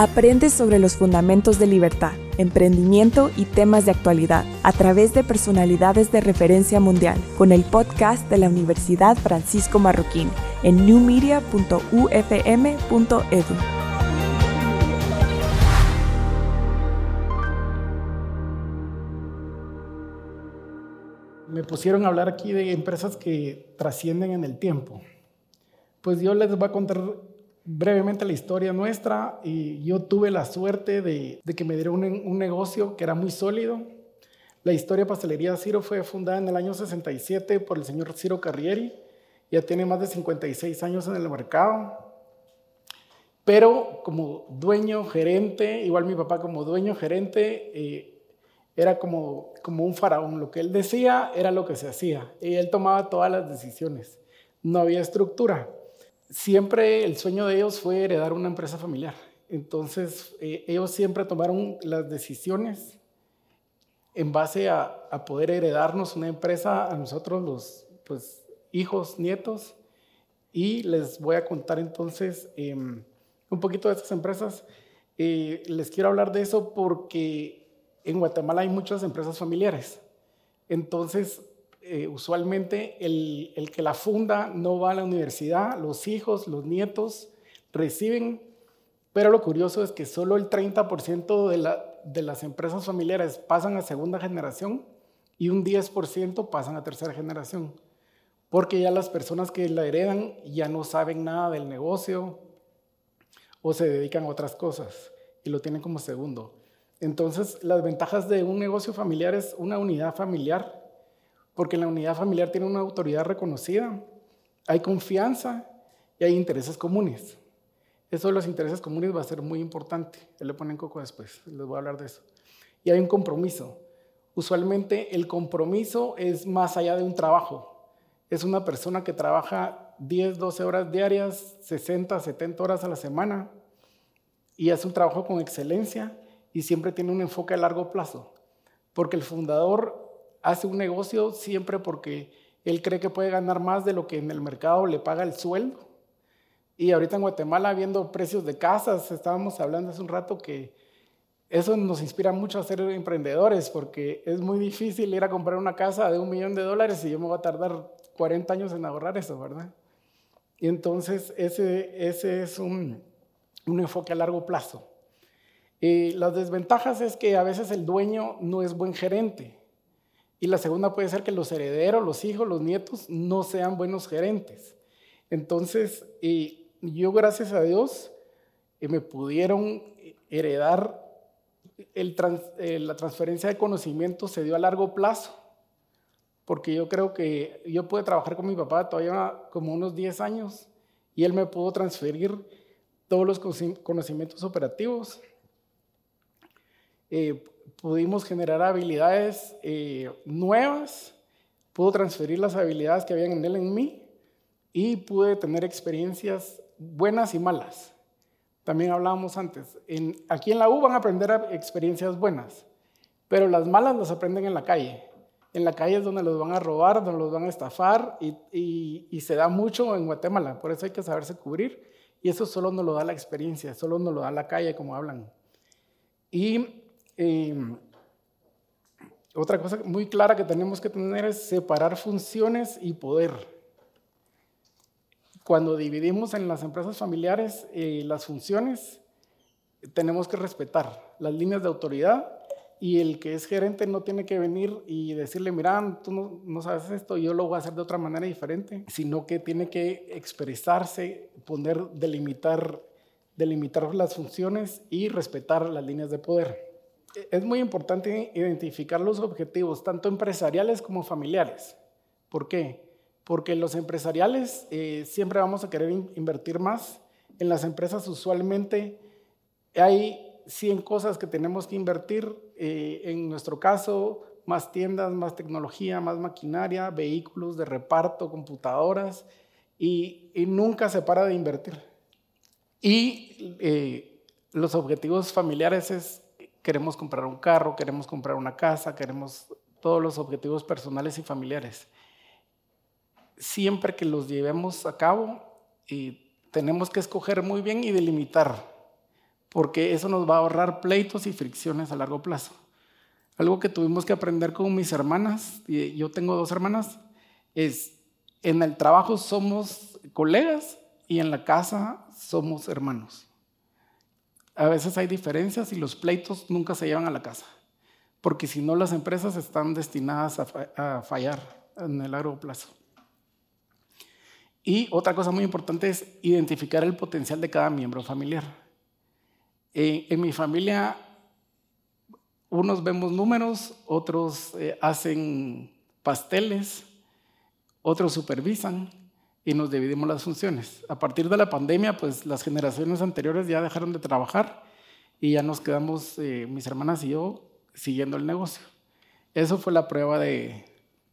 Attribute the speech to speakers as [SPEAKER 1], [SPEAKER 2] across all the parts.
[SPEAKER 1] Aprende sobre los fundamentos de libertad, emprendimiento y temas de actualidad a través de personalidades de referencia mundial con el podcast de la Universidad Francisco Marroquín en newmedia.ufm.edu.
[SPEAKER 2] Me pusieron a hablar aquí de empresas que trascienden en el tiempo. Pues yo les voy a contar brevemente la historia nuestra y yo tuve la suerte de, que me dieron un, negocio que era muy sólido. La historia Pastelería Ciro fue fundada en el año 67 por el señor Ciro Carrieri. Ya tiene más de 56 años en el mercado. Pero como dueño, gerente, igual mi papá como dueño, gerente, eh, era como, como un faraón. Lo que él decía era lo que se hacía. Y él tomaba todas las decisiones. No había estructura siempre el sueño de ellos fue heredar una empresa familiar. Entonces, eh, ellos siempre tomaron las decisiones en base a, poder heredarnos una empresa a nosotros, los pues, hijos, nietos. Y les voy a contar entonces em, un poquito de estas empresas. Eh, les quiero hablar de eso porque en Guatemala hay muchas empresas familiares. Entonces, eh, usualmente el, el, que la funda no va a la universidad, los hijos, los nietos reciben, pero lo curioso es que solo el 30% de, la, de las empresas familiares pasan a segunda generación y un 10% pasan a tercera generación, porque ya las personas que la heredan ya no saben nada del negocio o se dedican a otras cosas y lo tienen como segundo. Entonces, las ventajas de un negocio familiar es una unidad familiar porque la unidad familiar tiene una autoridad reconocida, hay confianza y hay intereses comunes. Eso de los intereses comunes va a ser muy importante. Él le ponen coco después, les voy a hablar de eso. Y hay un compromiso. Usualmente el compromiso es más allá de un trabajo. Es una persona que trabaja 10, 12 horas diarias, 60, 70 horas a la semana y hace un trabajo con excelencia y siempre tiene un enfoque a largo plazo. Porque el fundador hace un negocio siempre porque él cree que puede ganar más de lo que en el mercado le paga el sueldo. Y ahorita en Guatemala, viendo precios de casas, estábamos hablando hace un rato que eso nos inspira mucho a ser emprendedores, porque es muy difícil ir a comprar una casa de un millón de dólares y yo me voy a tardar 40 años en ahorrar eso, ¿verdad? Y entonces ese, ese es un, un enfoque a largo plazo. Y las desventajas es que a veces el dueño no es buen gerente. Y la segunda puede ser que los herederos, los hijos, los nietos no sean buenos gerentes. Entonces, yo gracias a Dios eh, me pudieron heredar eh, la transferencia de conocimiento se dio a largo plazo, porque yo creo que yo pude trabajar con mi papá todavía como unos 10 años y él me pudo transferir todos los conocimientos operativos. Eh, pudimos generar habilidades eh, nuevas, pudo transferir las habilidades que habían en él en mí y pude tener experiencias buenas y malas. También hablábamos antes, en, aquí en la U van a aprender experiencias buenas, pero las malas las aprenden en la calle. En la calle es donde los van a robar, donde los van a estafar y, y se da mucho en Guatemala, por eso hay que saberse cubrir y eso solo nos lo da la experiencia, solo nos lo da la calle como hablan. Y Em, otra cosa muy clara que tenemos que tener es separar funciones y poder. Cuando dividimos en las empresas familiares eh, las funciones, tenemos que respetar las líneas de autoridad y el que es gerente no tiene que venir y decirle, mira, tú no, no, sabes esto, yo lo voy a hacer de otra manera diferente, sino que tiene que expresarse, poner, delimitar, delimitar las funciones y respetar las líneas de poder es muy importante identificar los objetivos, tanto empresariales como familiares. ¿Por qué? Porque los empresariales eh, siempre vamos a querer invertir más. En las empresas usualmente hay 100 cosas que tenemos que invertir. Eh, en nuestro caso, más tiendas, más tecnología, más maquinaria, vehículos de reparto, computadoras, y, nunca se para de invertir. Y eh, los objetivos familiares es queremos comprar un carro, queremos comprar una casa, queremos todos los objetivos personales y familiares. Siempre que los llevemos a cabo, y tenemos que escoger muy bien y delimitar, porque eso nos va a ahorrar pleitos y fricciones a largo plazo. Algo que tuvimos que aprender con mis hermanas, y yo tengo dos hermanas, es en el trabajo somos colegas y en la casa somos hermanos. A veces hay diferencias y los pleitos nunca se llevan a la casa, porque si no las empresas están destinadas a, fallar en el largo plazo. Y otra cosa muy importante es identificar el potencial de cada miembro familiar. Eh, en mi familia, unos vemos números, otros eh, hacen pasteles, otros supervisan y nos dividimos las funciones. A partir de la pandemia, pues las generaciones anteriores ya dejaron de trabajar y ya nos quedamos, eh, mis hermanas y yo, siguiendo el negocio. Eso fue la prueba de,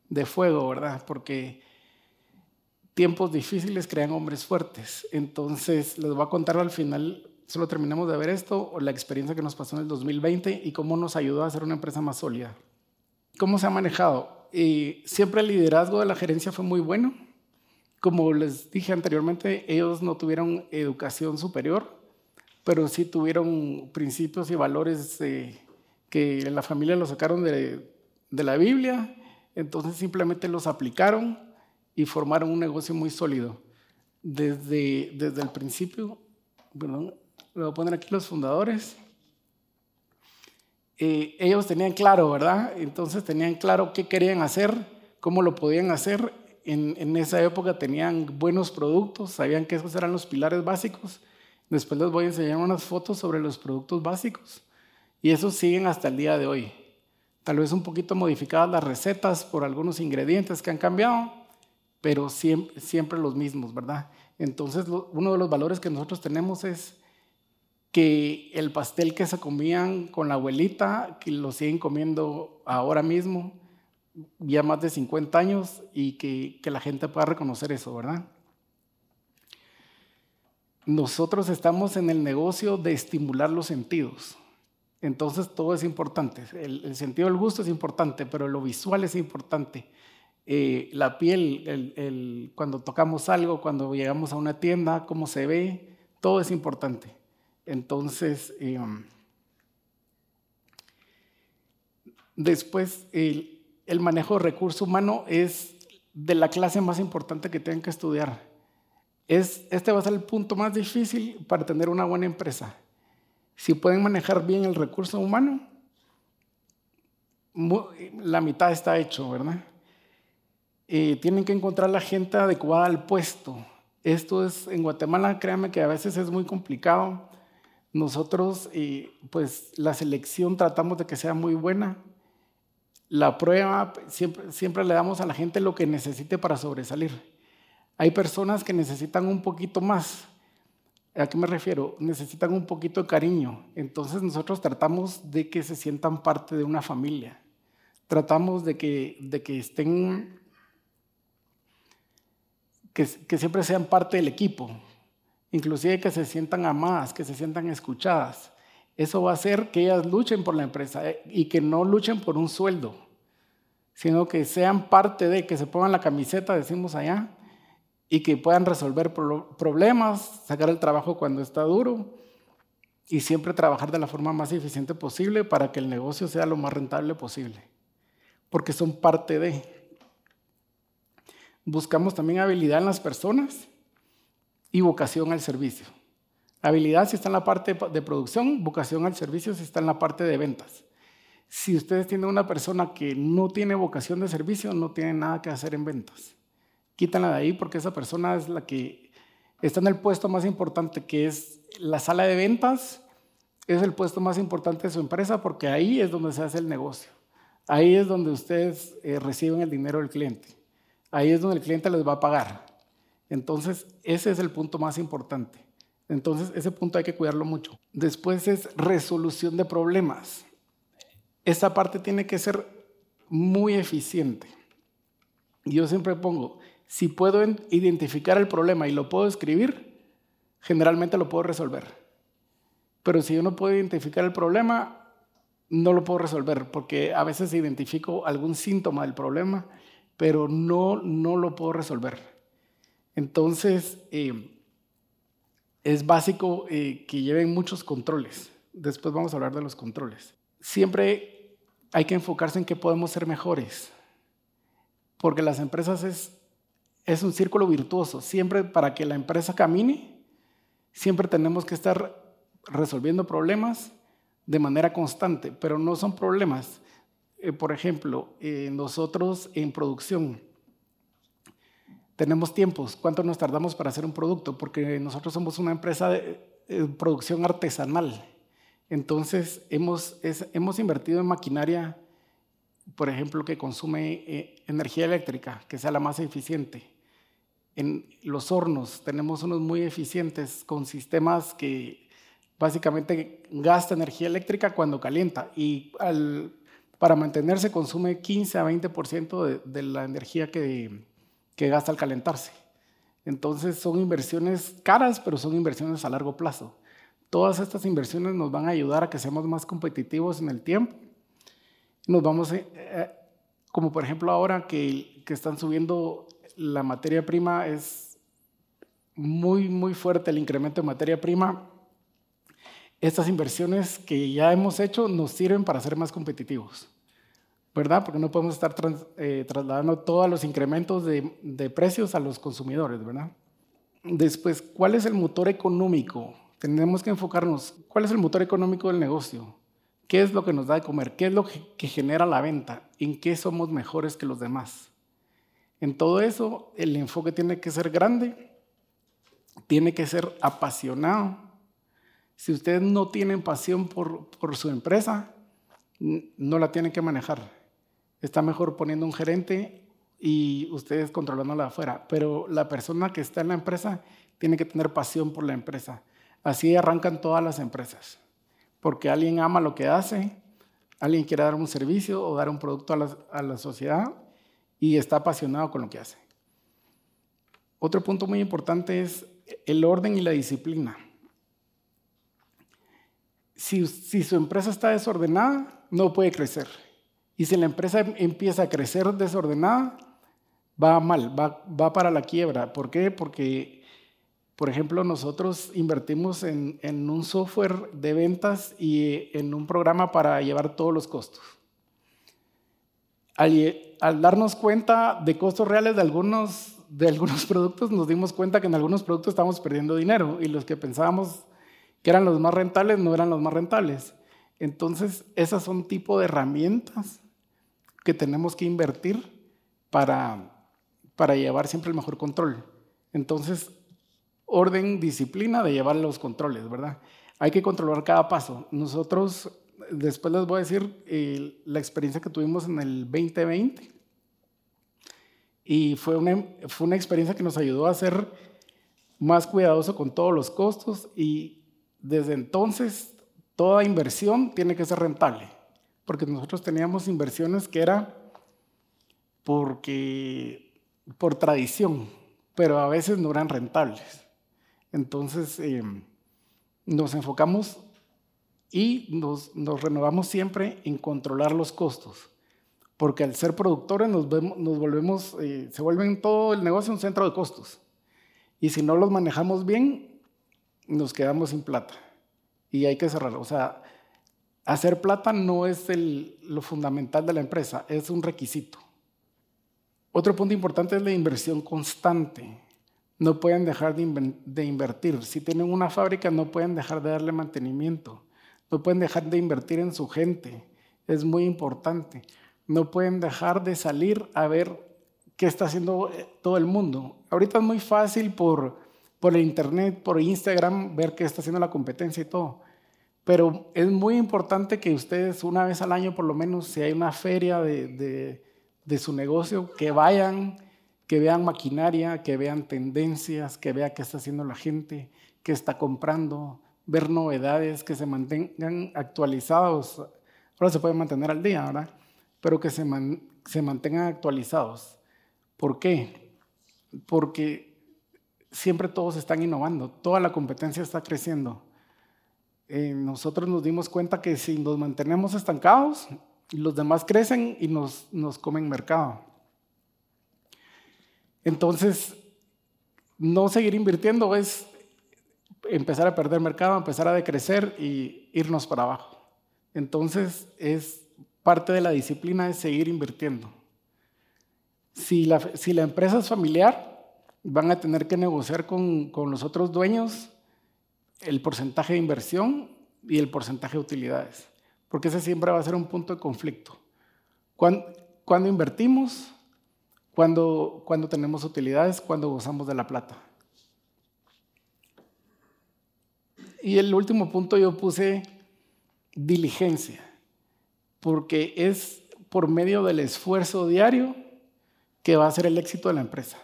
[SPEAKER 2] de fuego, ¿verdad? Porque tiempos difíciles crean hombres fuertes. Entonces, les voy a contar al final, solo terminamos de ver esto, la experiencia que nos pasó en el 2020 y cómo nos ayudó a hacer una empresa más sólida. ¿Cómo se ha manejado? Y siempre el liderazgo de la gerencia fue muy bueno. Como les dije anteriormente, ellos no tuvieron educación superior, pero sí tuvieron principios y valores que la familia los sacaron de, la Biblia, entonces simplemente los aplicaron y formaron un negocio muy sólido. Desde, desde el principio, perdón, voy a poner aquí los fundadores. Eh, ellos tenían claro, ¿verdad? Entonces tenían claro qué querían hacer, cómo lo podían hacer. En, esa época tenían buenos productos, sabían que esos eran los pilares básicos. Después les voy a enseñar unas fotos sobre los productos básicos. Y esos siguen hasta el día de hoy. Tal vez un poquito modificadas las recetas por algunos ingredientes que han cambiado, pero siempre los mismos, ¿verdad? Entonces, uno de los valores que nosotros tenemos es que el pastel que se comían con la abuelita, que lo siguen comiendo ahora mismo, ya más de 50 años, y que, que la gente pueda reconocer eso, ¿verdad? Nosotros estamos en el negocio de estimular los sentidos. Entonces todo es importante. El, el sentido del gusto es importante, pero lo visual es importante. Eh, la piel, cuando tocamos algo, cuando llegamos a una tienda, cómo se ve, todo es importante. Entonces, em, después, el, el, manejo de recurso humano es de la clase más importante que tienen que estudiar. Es, este va a ser el punto más difícil para tener una buena empresa. Si pueden manejar bien el recurso humano, la mitad está hecho, ¿verdad? Eh, tienen que encontrar la gente adecuada al puesto. Esto es, en Guatemala, créanme que a veces es muy complicado. Nosotros, eh, pues la selección tratamos de que sea muy buena. La prueba, siempre, siempre le damos a la gente lo que necesite para sobresalir. Hay personas que necesitan un poquito más. ¿A qué me refiero? Necesitan un poquito de cariño. Entonces nosotros tratamos de que se sientan parte de una familia. Tratamos de que, de que estén que, siempre sean parte del equipo, inclusive que se sientan amadas, que se sientan escuchadas. Eso va a hacer que ellas luchen por la empresa eh, y que no luchen por un sueldo, sino que sean parte de, que se pongan la camiseta, decimos allá, y que puedan resolver problemas, sacar el trabajo cuando está duro y siempre trabajar de la forma más eficiente posible para que el negocio sea lo más rentable posible, porque son parte de. Buscamos también habilidad en las personas y vocación al servicio. Habilidad si está en la parte de producción, vocación al servicio si está en la parte de ventas. Si ustedes tienen una persona que no tiene vocación de servicio, no tiene nada que hacer en ventas. Quítanla de ahí porque esa persona es la que está en el puesto más importante, que es la sala de ventas. Es el puesto más importante de su empresa porque ahí es donde se hace el negocio. Ahí es donde ustedes eh, reciben el dinero del cliente. Ahí es donde el cliente les va a pagar. Entonces, ese es el punto más importante. Entonces, ese punto hay que cuidarlo mucho. Después es resolución de problemas. Esta parte tiene que ser muy eficiente. Yo siempre pongo, si puedo identificar el problema y lo puedo escribir, generalmente lo puedo resolver. Pero si yo no puedo identificar el problema, no lo puedo resolver, porque a veces identifico algún síntoma del problema pero no, no lo puedo resolver. Entonces, eh, es básico eh, que lleven muchos controles. Después vamos a hablar de los controles. Siempre hay que enfocarse en que podemos ser mejores, porque las empresas es, un círculo virtuoso. Siempre para que la empresa camine, siempre tenemos que estar resolviendo problemas de manera constante, pero no son problemas. Eh, por ejemplo, eh, nosotros en producción tenemos tiempos, cuánto nos tardamos para hacer un producto, porque nosotros somos una empresa de producción artesanal. Entonces, hemos, hemos invertido en maquinaria, por ejemplo, que consume eh, energía eléctrica, que sea la más eficiente. En los hornos tenemos unos muy eficientes con sistemas que básicamente gasta energía eléctrica cuando calienta y para mantenerse consume 15 a 20% de, de la energía que, que gasta al calentarse. Entonces son inversiones caras, pero son inversiones a largo plazo. Todas estas inversiones nos van a ayudar a que seamos más competitivos en el tiempo. Nos vamos, eh, eh, como por ejemplo ahora que, que están subiendo la materia prima, es muy, muy fuerte el incremento de materia prima. Estas inversiones que ya hemos hecho nos sirven para ser más competitivos. ¿verdad? Porque no podemos estar eh, trasladando todos los incrementos de, de, precios a los consumidores, ¿verdad? Después, ¿cuál es el motor económico? Tenemos que enfocarnos, ¿cuál es el motor económico del negocio? ¿Qué es lo que nos da de comer? ¿Qué es lo que, genera la venta? ¿En qué somos mejores que los demás? En todo eso, el enfoque tiene que ser grande, tiene que ser apasionado. Si ustedes no tienen pasión por, por su empresa, no la tienen que manejar está mejor poniendo un gerente y ustedes controlándola afuera. Pero la persona que está en la empresa tiene que tener pasión por la empresa. Así arrancan todas las empresas. Porque alguien ama lo que hace, alguien quiere dar un servicio o dar un producto a la, sociedad y está apasionado con lo que hace. Otro punto muy importante es el orden y la disciplina. Si, su empresa está desordenada, no puede crecer. Y si la empresa empieza a crecer desordenada, va mal, va, va para la quiebra. ¿Por qué? Porque, por ejemplo, nosotros invertimos en, en un software de ventas y en un programa para llevar todos los costos. Al, al, darnos cuenta de costos reales de algunos, de algunos productos, nos dimos cuenta que en algunos productos estamos perdiendo dinero y los que pensábamos que eran los más rentables no eran los más rentables. Entonces, esas son tipo de herramientas que tenemos que invertir para, para llevar siempre el mejor control. Entonces, orden, disciplina de llevar los controles, ¿verdad? Hay que controlar cada paso. Nosotros, después les voy a decir la experiencia que tuvimos en el 2020. Y fue una, fue una experiencia que nos ayudó a ser más cuidadoso con todos los costos y desde entonces toda inversión tiene que ser rentable porque nosotros teníamos inversiones que era porque, por tradición, pero a veces no eran rentables. Entonces eh, nos enfocamos y nos, renovamos siempre en controlar los costos, porque al ser productores nos, vemos, nos volvemos, eh, se vuelven todo el negocio un centro de costos. Y si no los manejamos bien, nos quedamos sin plata. Y hay que cerrar. O sea, Hacer plata no es lo fundamental de la empresa, es un requisito. Otro punto importante es la inversión constante. No pueden dejar de, de, invertir. Si tienen una fábrica, no pueden dejar de darle mantenimiento. No pueden dejar de invertir en su gente. Es muy importante. No pueden dejar de salir a ver qué está haciendo eh, todo el mundo. Ahorita es muy fácil por, por el internet, por Instagram, ver qué está haciendo la competencia y todo. Pero es muy importante que ustedes una vez al año, por lo menos, si hay una feria de, de, su negocio, que vayan, que vean maquinaria, que vean tendencias, que vean qué está haciendo la gente, qué está comprando, ver novedades, que se mantengan actualizados. Ahora se pueden mantener al día, ¿verdad? Pero que se, se mantengan actualizados. ¿Por qué? Porque siempre todos están innovando, toda la competencia está creciendo. Eh, nosotros nos dimos cuenta que si nos mantenemos estancados, los demás crecen y nos, nos comen mercado. Entonces, no seguir invirtiendo es, empezar a perder mercado, empezar a decrecer y irnos para abajo. Entonces es parte de la disciplina de seguir invirtiendo. Si la, empresa es familiar, van a tener que negociar con, con los otros dueños el porcentaje de inversión y el porcentaje de utilidades, porque ese siempre va a ser un punto de conflicto. Cuando, cuando invertimos, cuando, cuando tenemos utilidades, cuando gozamos de la plata. Y el último punto yo puse diligencia, porque es por medio del esfuerzo diario que va a ser el éxito de la empresa.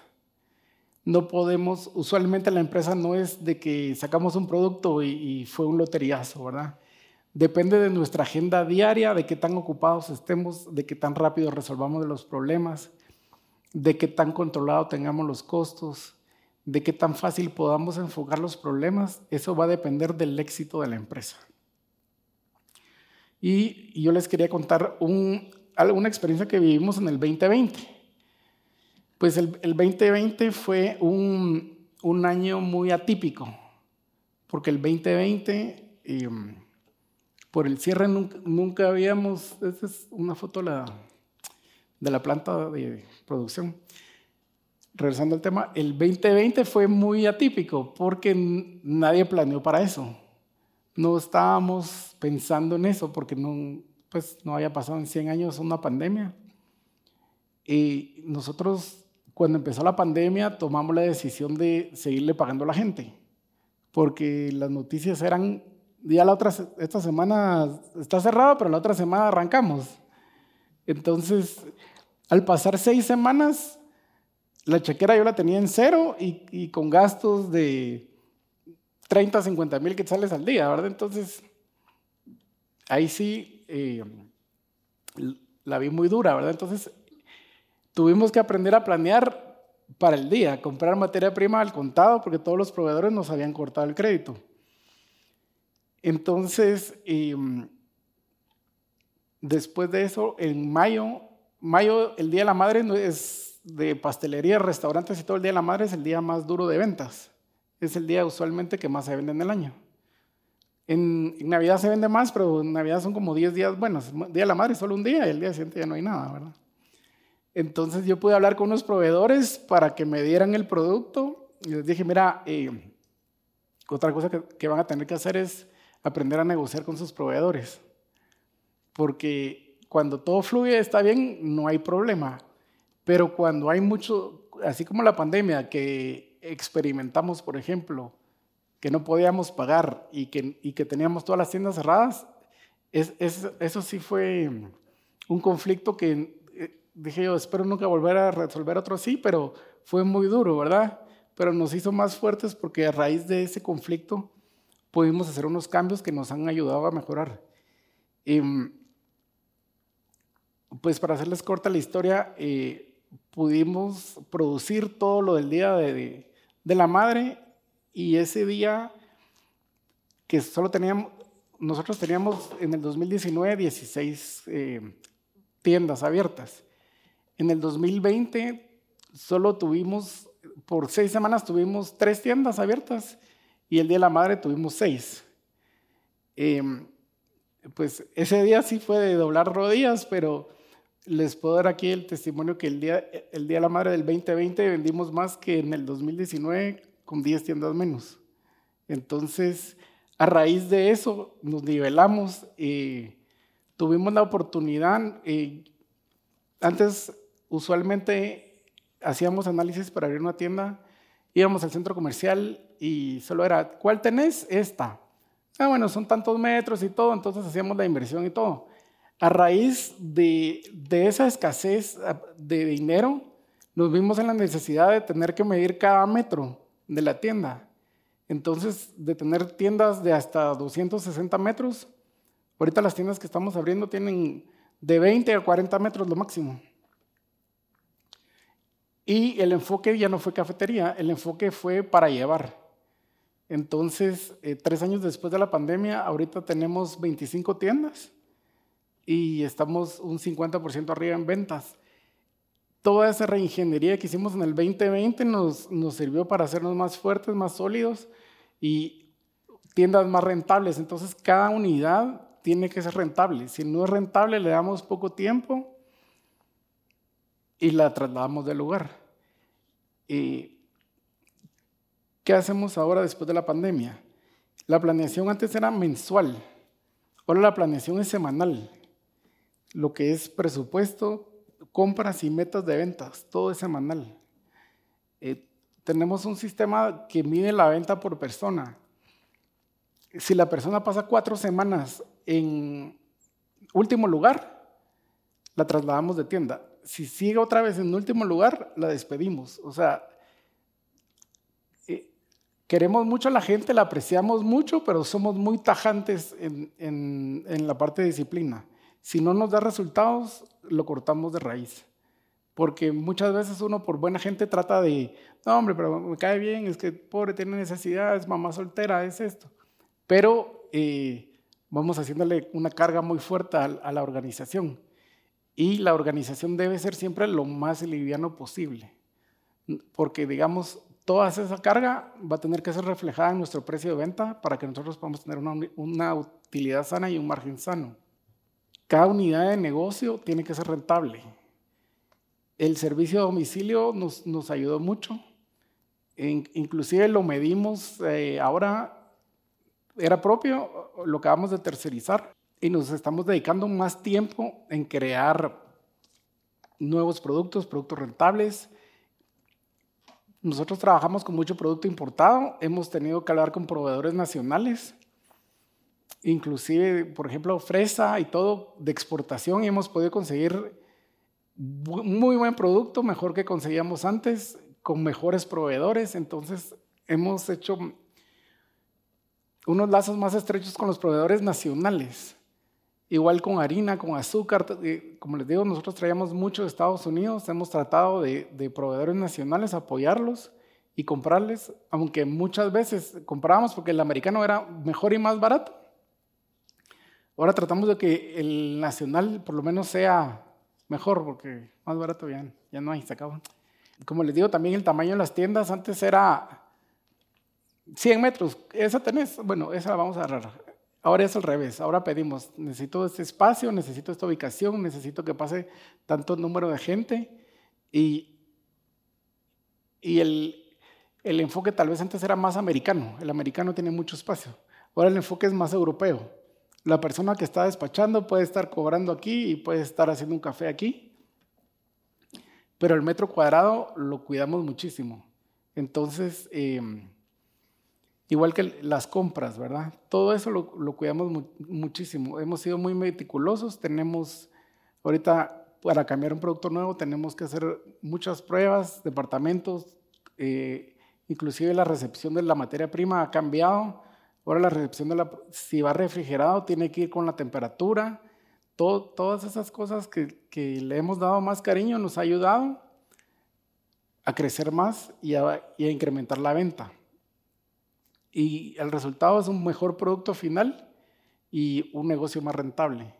[SPEAKER 2] No podemos, usualmente la empresa no es de que sacamos un producto y, fue un loteriazo, ¿verdad? Depende de nuestra agenda diaria, de qué tan ocupados estemos, de qué tan rápido resolvamos los problemas, de qué tan controlado tengamos los costos, de qué tan fácil podamos enfocar los problemas. Eso va a depender del éxito de la empresa. Y yo les quería contar una experiencia que vivimos en el 2020. Pues el, 2020 fue un, año muy atípico, porque el 2020, em, por el cierre nunca, habíamos, esta es una foto la, de la planta de producción. Regresando al tema, el 2020 fue muy atípico porque nadie planeó para eso. No estábamos pensando en eso porque no, pues, no había pasado en 100 años una pandemia. Y nosotros cuando empezó la pandemia tomamos la decisión de seguirle pagando a la gente, porque las noticias eran, ya la otra, esta semana está cerrado, pero la otra semana arrancamos. Entonces, al pasar seis semanas, la chequera yo la tenía en cero y, con gastos de 30, 50 mil quetzales al día, ¿verdad? Entonces, ahí sí eh, la vi muy dura, ¿verdad? Entonces, Tuvimos que aprender a planear para el día, comprar materia prima al contado porque todos los proveedores nos habían cortado el crédito. Entonces, em, después de eso, en mayo, mayo, el Día de la Madre es de pastelería, restaurantes y todo el Día de la Madre es el día más duro de ventas. Es el día usualmente que más se vende en el año. En, Navidad se vende más, pero en Navidad son como 10 días buenos. Día de la Madre solo un día y el día siguiente ya no hay nada, ¿verdad? Entonces yo pude hablar con unos proveedores para que me dieran el producto y les dije, mira, eh, otra cosa que, van a tener que hacer es aprender a negociar con sus proveedores. Porque cuando todo fluye, está bien, no hay problema. Pero cuando hay mucho, así como la pandemia, que experimentamos, por ejemplo, que no podíamos pagar y que, y que teníamos todas las tiendas cerradas, es, eso sí fue un conflicto que dije yo, espero nunca volver a resolver otro así, pero fue muy duro, ¿verdad? Pero nos hizo más fuertes porque a raíz de ese conflicto pudimos hacer unos cambios que nos han ayudado a mejorar. Y, pues para hacerles corta la historia, eh, pudimos producir todo lo del día de, la madre y ese día que solo teníamos, nosotros teníamos en el 2019 16 eh, tiendas abiertas. En el 2020 solo tuvimos, por seis semanas tuvimos tres tiendas abiertas y el Día de la Madre tuvimos seis. Em, pues ese día sí fue de doblar rodillas, pero les puedo dar aquí el testimonio que el día, el día de la Madre del 2020 vendimos más que en el 2019 con 10 tiendas menos. Entonces, a raíz de eso nos nivelamos y tuvimos la oportunidad. Eh, antes usualmente hacíamos análisis para abrir una tienda, íbamos al centro comercial y solo era, ¿cuál tenés? Esta. Ah, bueno, son tantos metros y todo, entonces hacíamos la inversión y todo. A raíz de, de esa escasez de dinero, nos vimos en la necesidad de tener que medir cada metro de la tienda. Entonces, de tener tiendas de hasta 260 metros, ahorita las tiendas que estamos abriendo tienen de 20 a 40 metros lo máximo. Y el enfoque ya no fue cafetería, el enfoque fue para llevar. Entonces, eh, tres años después de la pandemia, ahorita tenemos 25 tiendas y estamos un 50% arriba en ventas. Toda esa reingeniería que hicimos en el 2020 nos, nos sirvió para hacernos más fuertes, más sólidos y tiendas más rentables. Entonces, cada unidad tiene que ser rentable. Si no es rentable, le damos poco tiempo y la trasladamos del lugar. ¿Y ¿Qué hacemos ahora después de la pandemia? La planeación antes era mensual, ahora la planeación es semanal. Lo que es presupuesto, compras y metas de ventas, todo es semanal. Eh, tenemos un sistema que mide la venta por persona. Si la persona pasa cuatro semanas en último lugar, la trasladamos de tienda. Si sigue otra vez en último lugar, la despedimos. O sea, eh, queremos mucho a la gente, la apreciamos mucho, pero somos muy tajantes en, en la parte de disciplina. Si no nos da resultados, lo cortamos de raíz. Porque muchas veces uno por buena gente trata de, no hombre, pero me cae bien, es que pobre tiene necesidades, mamá soltera, es esto. Pero eh, vamos haciéndole una carga muy fuerte a, la organización. Y la organización debe ser siempre lo más liviano posible. Porque, digamos, toda esa carga va a tener que ser reflejada en nuestro precio de venta para que nosotros podamos tener una, una utilidad sana y un margen sano. Cada unidad de negocio tiene que ser rentable el servicio a domicilio nos, ayudó mucho. inclusive lo medimos eh, ahora, era propio, lo acabamos de tercerizar y nos estamos dedicando más tiempo en crear nuevos productos, productos rentables. Nosotros trabajamos con mucho producto importado, hemos tenido que hablar con proveedores nacionales, inclusive, por ejemplo, fresa y todo de exportación y hemos podido conseguir muy buen producto, mejor que conseguíamos antes, con mejores proveedores. Entonces hemos hecho unos lazos más estrechos con los proveedores nacionales. Igual con harina, con azúcar. Eh, como les digo, nosotros traíamos mucho de Estados Unidos. Hemos tratado de, de proveedores nacionales apoyarlos y comprarles, aunque muchas veces comprábamos porque el americano era mejor y más barato. Ahora tratamos de que el nacional por lo menos sea mejor porque más barato ya, ya no hay, se acabó. Como les digo, también el tamaño de las tiendas antes era 100 metros. Esa tenés, bueno, esa la vamos a agarrar. Ahora es al revés, ahora pedimos, necesito este espacio, necesito esta ubicación, necesito que pase tanto número de gente y, y el, el enfoque tal vez antes era más americano, el americano tiene mucho espacio, ahora el enfoque es más europeo. La persona que está despachando puede estar cobrando aquí y puede estar haciendo un café aquí, pero el metro cuadrado lo cuidamos muchísimo. Entonces, em, igual que las compras, ¿verdad? Todo eso lo, cuidamos muchísimo. Hemos sido muy meticulosos, tenemos ahorita para cambiar un producto nuevo tenemos que hacer muchas pruebas, departamentos, eh, inclusive la recepción de la materia prima ha cambiado Ahora la recepción de la, si va refrigerado, tiene que ir con la temperatura. todas esas cosas que, le hemos dado más cariño nos ha ayudado a crecer más y a, incrementar la venta. Y el resultado es un mejor producto final y un negocio más rentable.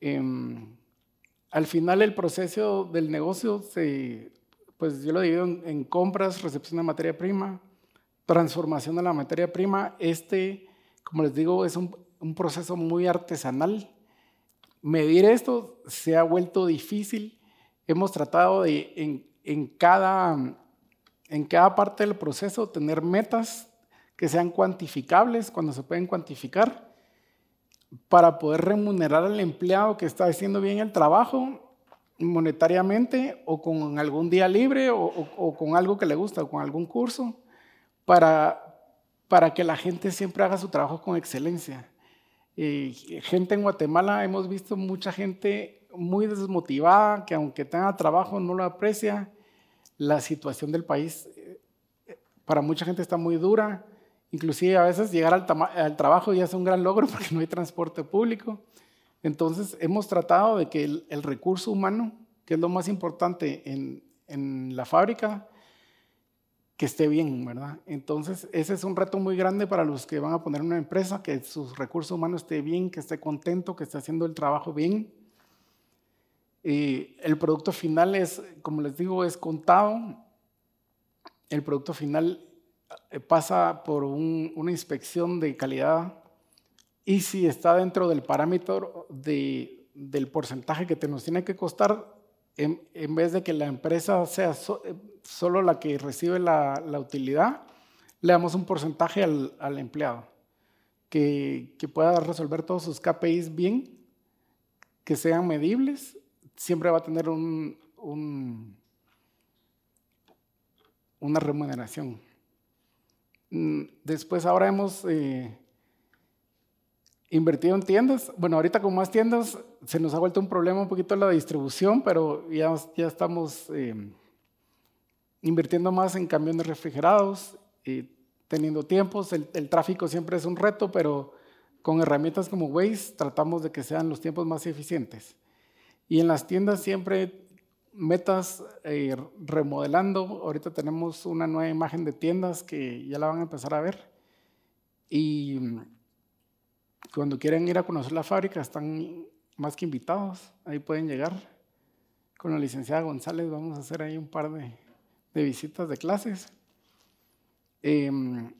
[SPEAKER 2] Em, al final el proceso del negocio se, pues yo lo divido en compras, recepción de materia prima, transformación de la materia prima. Este, como les digo, es un, proceso muy artesanal. Medir esto se ha vuelto difícil. Hemos tratado de en, cada, en cada parte del proceso tener metas que sean cuantificables cuando se pueden cuantificar para poder remunerar al empleado que está haciendo bien el trabajo monetariamente o con algún día libre o, o con algo que le gusta o con algún curso para, para que la gente siempre haga su trabajo con excelencia. gente en Guatemala, hemos visto mucha gente muy desmotivada, que aunque tenga trabajo no lo aprecia. La situación del país eh, para mucha gente está muy dura. Inclusive a veces llegar al, al, trabajo ya es un gran logro porque no hay transporte público. Entonces hemos tratado de que el, el recurso humano, que es lo más importante en, en la fábrica, que esté bien, ¿verdad? Entonces, ese es un reto muy grande para los que van a poner una empresa, que sus recursos humanos esté bien, que esté contento, que esté haciendo el trabajo bien. Y el producto final es, como les digo, es contado. El producto final eh, pasa por una inspección de calidad y si está dentro del parámetro del porcentaje que te nos tiene que costar, en, vez de que la empresa sea eh, solo la que recibe la, utilidad, le damos un porcentaje al, empleado que, pueda resolver todos sus KPIs bien, que sean medibles, siempre va a tener un, una remuneración. Mm, después ahora hemos eh, invertido en tiendas. Bueno, ahorita con más tiendas se nos ha vuelto un problema un poquito la distribución, pero ya, ya estamos eh, invirtiendo más en camiones refrigerados, y teniendo tiempos. El, tráfico siempre es un reto, pero con herramientas como Waze tratamos de que sean los tiempos más eficientes. Y en las tiendas siempre metas eh, remodelando. Ahorita tenemos una nueva imagen de tiendas que ya la van a empezar a ver. Y cuando quieren ir a conocer la fábrica, están más que invitados. Ahí pueden llegar. Con la licenciada González vamos a hacer ahí un par de, visitas de clases. Em,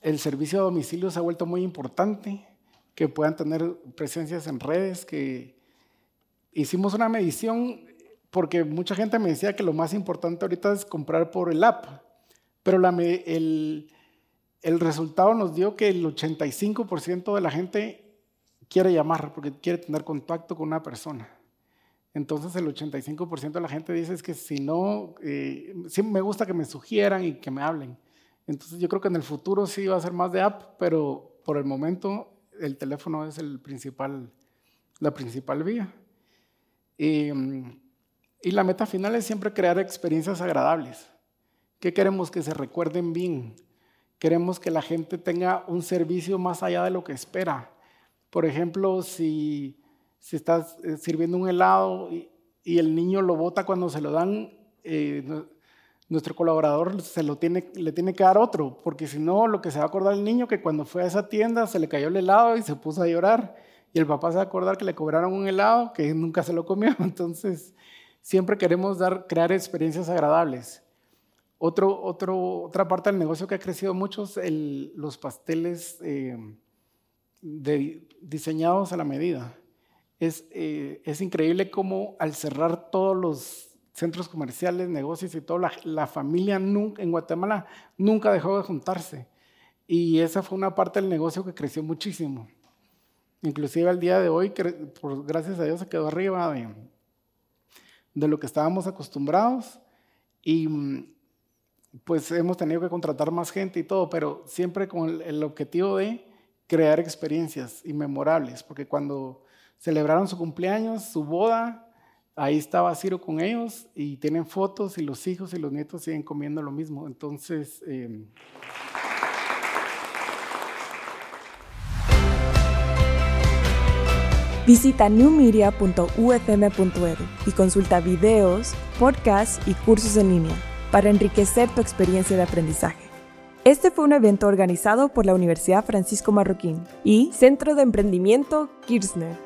[SPEAKER 2] el servicio a domicilio se ha vuelto muy importante, que puedan tener presencias en redes, que hicimos una medición porque mucha gente me decía que lo más importante ahorita es comprar por el app, pero la, el, el resultado nos dio que el 85% de la gente quiere llamar porque quiere tener contacto con una persona. Entonces el 85% de la gente dice es que si no, eh, me gusta que me sugieran y que me hablen. Entonces yo creo que en el futuro sí va a ser más de app, pero por el momento el teléfono es el principal, la principal vía. Y, y la meta final es siempre crear experiencias agradables. ¿Qué queremos? Que se recuerden bien Queremos que la gente tenga un servicio más allá de lo que espera. Por ejemplo, si, si estás eh, sirviendo un helado y, el niño lo bota cuando se lo dan, eh, nuestro colaborador se le tiene que dar otro, porque si no, lo que se va a acordar el niño que cuando fue a esa tienda se le cayó el helado y se puso a llorar. Y el papá se va a acordar que le cobraron un helado que nunca se lo comió. Entonces, siempre queremos dar, crear experiencias agradables. Otro, otro, otra parte del negocio que ha crecido mucho es los pasteles eh, diseñados a la medida. Es, eh, es, increíble cómo al cerrar todos los centros comerciales, negocios y todo, la, familia en Guatemala nunca dejó de juntarse. Y esa fue una parte del negocio que creció muchísimo. Inclusive al día de hoy, por, gracias a Dios, se quedó arriba de, de lo que estábamos acostumbrados. Y, pues hemos tenido que contratar más gente y todo, pero siempre con el, objetivo de crear experiencias inmemorables, porque cuando celebraron su cumpleaños, su boda, ahí estaba Ciro con ellos y tienen fotos y los hijos y los nietos siguen comiendo lo mismo. Entonces... Eh,
[SPEAKER 1] Visita newmedia.ufm.edu y consulta videos, podcasts y cursos en línea para enriquecer tu experiencia de aprendizaje. Este fue un evento organizado por la Universidad Francisco Marroquín y Centro de Emprendimiento Kirchner.